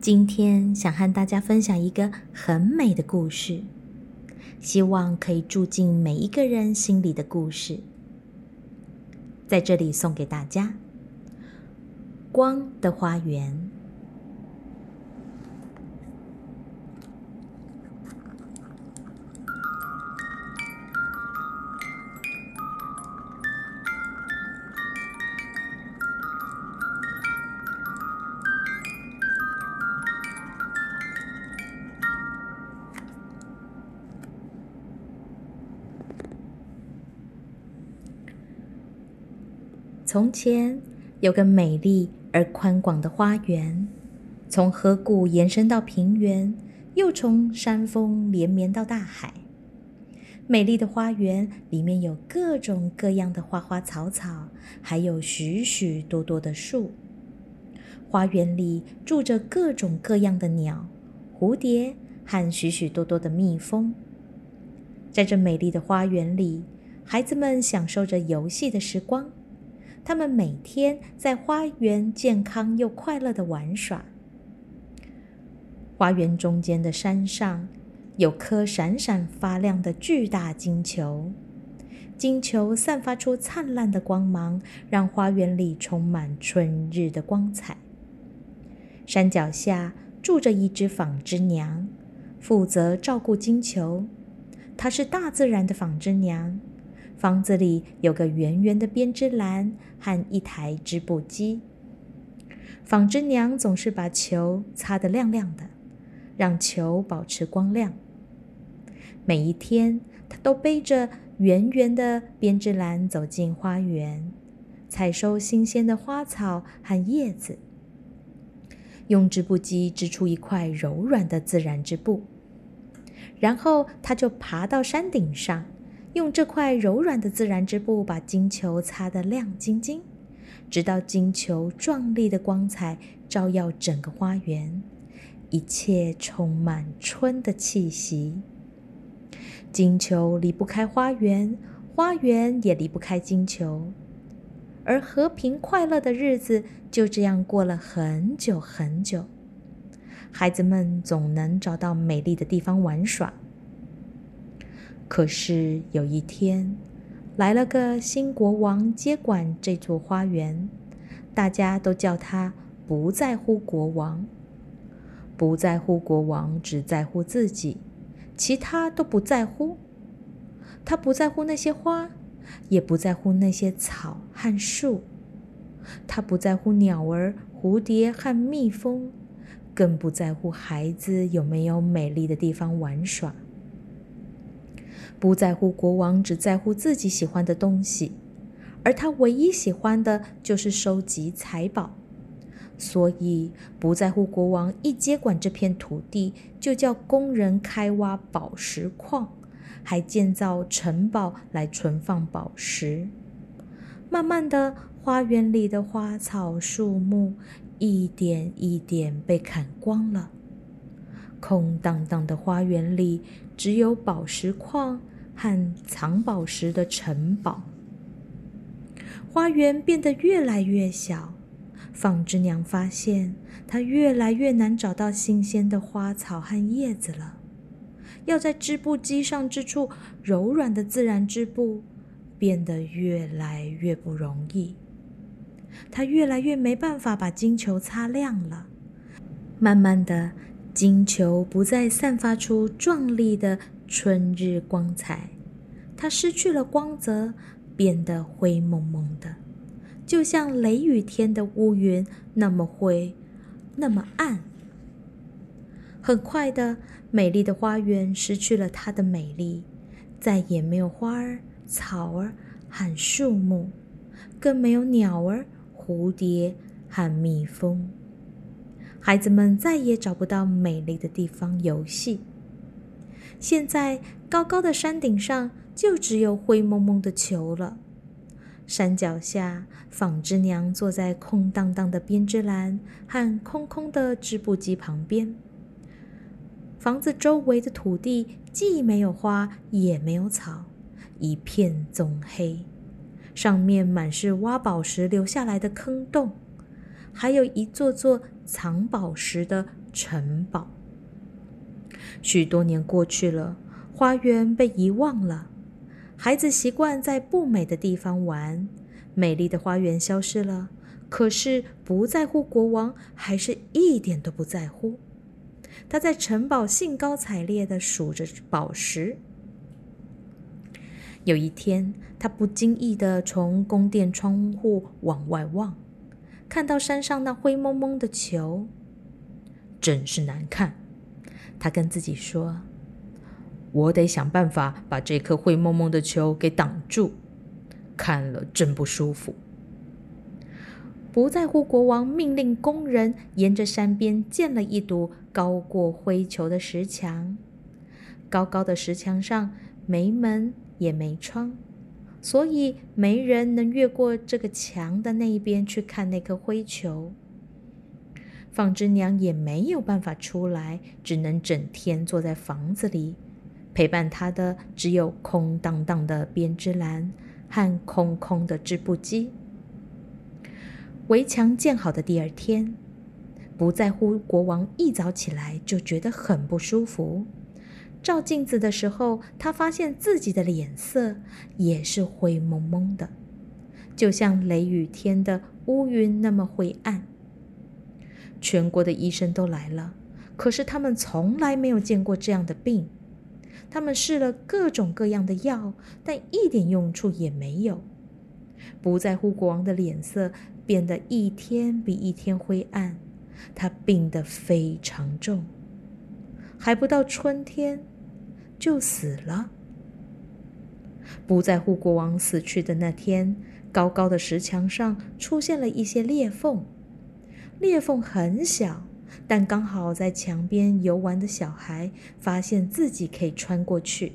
今天想和大家分享一个很美的故事，希望可以住进每一个人心里的故事。在这里送给大家《光的花园》。从前有个美丽而宽广的花园，从河谷延伸到平原，又从山峰连绵到大海。美丽的花园里面有各种各样的花花草草，还有许许多多的树。花园里住着各种各样的鸟、蝴蝶和许许多多的蜜蜂。在这美丽的花园里，孩子们享受着游戏的时光。他们每天在花园健康又快乐的玩耍。花园中间的山上有颗闪闪发亮的巨大金球，金球散发出灿烂的光芒，让花园里充满春日的光彩。山脚下住着一只纺织娘，负责照顾金球。她是大自然的纺织娘。房子里有个圆圆的编织篮和一台织布机。纺织娘总是把球擦得亮亮的，让球保持光亮。每一天，她都背着圆圆的编织篮走进花园，采收新鲜的花草和叶子，用织布机织出一块柔软的自然织布。然后，她就爬到山顶上。用这块柔软的自然织布把金球擦得亮晶晶，直到金球壮丽的光彩照耀整个花园，一切充满春的气息。金球离不开花园，花园也离不开金球，而和平快乐的日子就这样过了很久很久。孩子们总能找到美丽的地方玩耍。可是有一天，来了个新国王接管这座花园，大家都叫他不在乎国王，不在乎国王，只在乎自己，其他都不在乎。他不在乎那些花，也不在乎那些草和树，他不在乎鸟儿、蝴蝶和蜜蜂，更不在乎孩子有没有美丽的地方玩耍。不在乎国王，只在乎自己喜欢的东西，而他唯一喜欢的就是收集财宝，所以不在乎国王一接管这片土地，就叫工人开挖宝石矿，还建造城堡来存放宝石。慢慢的，花园里的花草树木一点一点被砍光了。空荡荡的花园里，只有宝石矿和藏宝石的城堡。花园变得越来越小，纺织娘发现她越来越难找到新鲜的花草和叶子了。要在织布机上织出柔软的自然织布，变得越来越不容易。她越来越没办法把金球擦亮了。慢慢的。金球不再散发出壮丽的春日光彩，它失去了光泽，变得灰蒙蒙的，就像雷雨天的乌云那么灰，那么暗。很快的，美丽的花园失去了它的美丽，再也没有花儿、草儿和树木，更没有鸟儿、蝴蝶和蜜蜂。孩子们再也找不到美丽的地方游戏。现在，高高的山顶上就只有灰蒙蒙的球了。山脚下，纺织娘坐在空荡荡的编织篮和空空的织布机旁边。房子周围的土地既没有花，也没有草，一片棕黑，上面满是挖宝石留下来的坑洞。还有一座座藏宝石的城堡。许多年过去了，花园被遗忘了，孩子习惯在不美的地方玩，美丽的花园消失了。可是不在乎国王还是一点都不在乎，他在城堡兴高采烈地数着宝石。有一天，他不经意地从宫殿窗户往外望。看到山上那灰蒙蒙的球，真是难看。他跟自己说：“我得想办法把这颗灰蒙蒙的球给挡住，看了真不舒服。”不在乎国王命令工人沿着山边建了一堵高过灰球的石墙，高高的石墙上没门也没窗。所以没人能越过这个墙的那一边去看那颗灰球。纺织娘也没有办法出来，只能整天坐在房子里，陪伴她的只有空荡荡的编织篮和空空的织布机。围墙建好的第二天，不在乎国王一早起来就觉得很不舒服。照镜子的时候，他发现自己的脸色也是灰蒙蒙的，就像雷雨天的乌云那么灰暗。全国的医生都来了，可是他们从来没有见过这样的病。他们试了各种各样的药，但一点用处也没有。不在乎国王的脸色变得一天比一天灰暗，他病得非常重。还不到春天，就死了。不在乎国王死去的那天，高高的石墙上出现了一些裂缝，裂缝很小，但刚好在墙边游玩的小孩发现自己可以穿过去。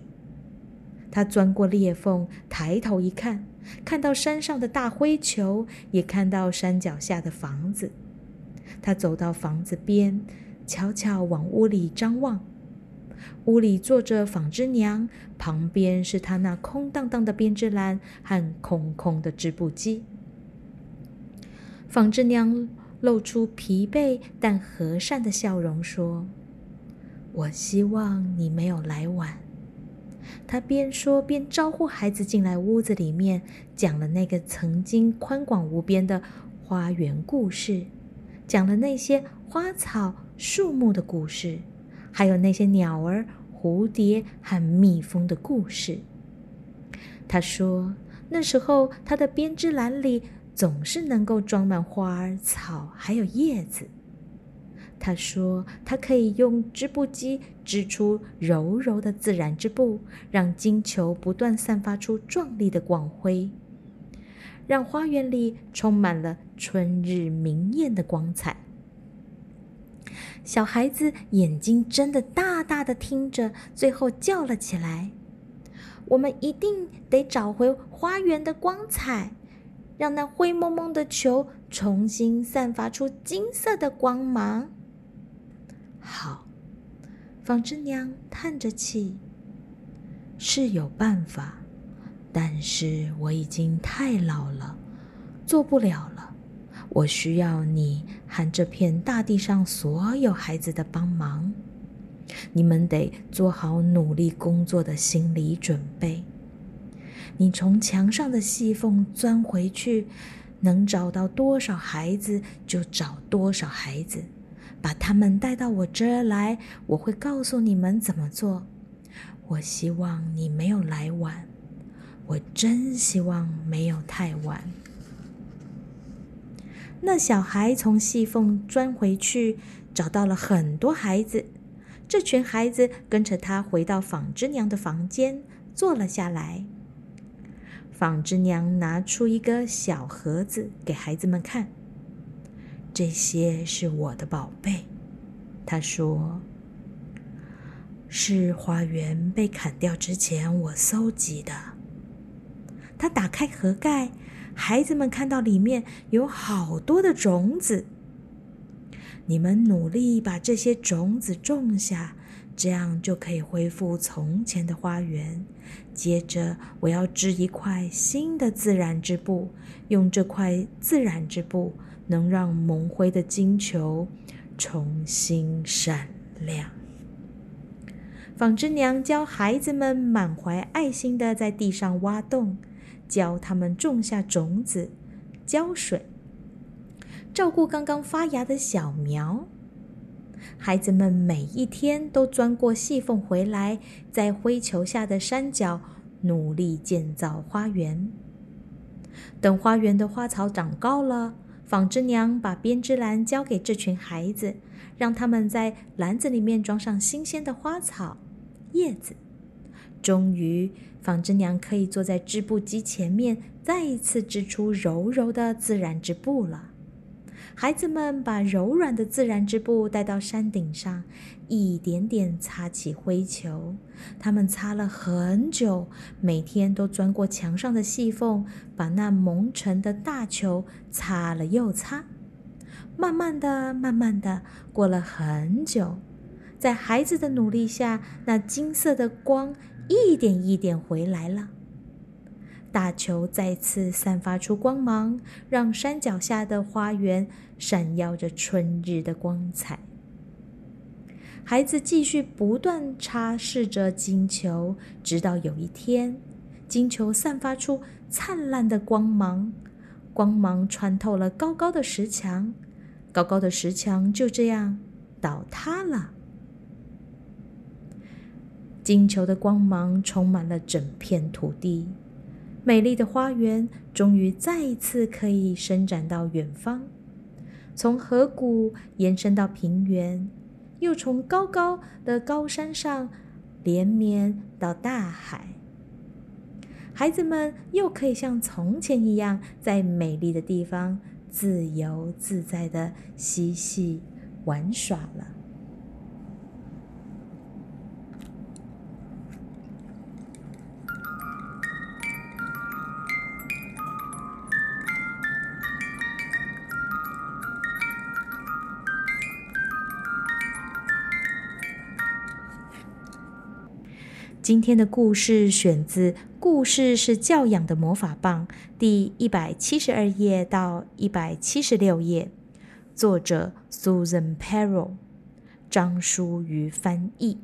他钻过裂缝，抬头一看，看到山上的大灰球，也看到山脚下的房子。他走到房子边。悄悄往屋里张望，屋里坐着纺织娘，旁边是她那空荡荡的编织篮和空空的织布机。纺织娘露出疲惫但和善的笑容，说：“我希望你没有来晚。”她边说边招呼孩子进来屋子里面，讲了那个曾经宽广无边的花园故事，讲了那些花草。树木的故事，还有那些鸟儿、蝴蝶和蜜蜂的故事。他说，那时候他的编织篮里总是能够装满花儿、草，还有叶子。他说，他可以用织布机织出柔柔的自然织布，让金球不断散发出壮丽的光辉，让花园里充满了春日明艳的光彩。小孩子眼睛睁得大大的，听着，最后叫了起来：“我们一定得找回花园的光彩，让那灰蒙蒙的球重新散发出金色的光芒。”好，纺织娘叹着气：“是有办法，但是我已经太老了，做不了了。”我需要你和这片大地上所有孩子的帮忙，你们得做好努力工作的心理准备。你从墙上的细缝钻回去，能找到多少孩子就找多少孩子，把他们带到我这儿来，我会告诉你们怎么做。我希望你没有来晚，我真希望没有太晚。那小孩从细缝钻回去，找到了很多孩子。这群孩子跟着他回到纺织娘的房间，坐了下来。纺织娘拿出一个小盒子给孩子们看：“这些是我的宝贝。”她说：“是花园被砍掉之前我搜集的。”她打开盒盖。孩子们看到里面有好多的种子，你们努力把这些种子种下，这样就可以恢复从前的花园。接着，我要织一块新的自然织布，用这块自然织布能让蒙灰的金球重新闪亮。纺织娘教孩子们满怀爱心的在地上挖洞，教他们种下种子，浇水，照顾刚刚发芽的小苗。孩子们每一天都钻过细缝回来，在灰球下的山脚努力建造花园。等花园的花草长高了，纺织娘把编织篮交给这群孩子，让他们在篮子里面装上新鲜的花草。叶子，终于，纺织娘可以坐在织布机前面，再一次织出柔柔的自然织布了。孩子们把柔软的自然织布带到山顶上，一点点擦起灰球。他们擦了很久，每天都钻过墙上的细缝，把那蒙尘的大球擦了又擦。慢慢的，慢慢的，过了很久。在孩子的努力下，那金色的光一点一点回来了。大球再次散发出光芒，让山脚下的花园闪耀着春日的光彩。孩子继续不断擦拭着金球，直到有一天，金球散发出灿烂的光芒，光芒穿透了高高的石墙，高高的石墙就这样倒塌了。金球的光芒充满了整片土地，美丽的花园终于再一次可以伸展到远方，从河谷延伸到平原，又从高高的高山上连绵到大海。孩子们又可以像从前一样，在美丽的地方自由自在的嬉戏玩耍了。今天的故事选自《故事是教养的魔法棒》第一百七十二页到一百七十六页，作者 Susan Perro，张淑瑜翻译。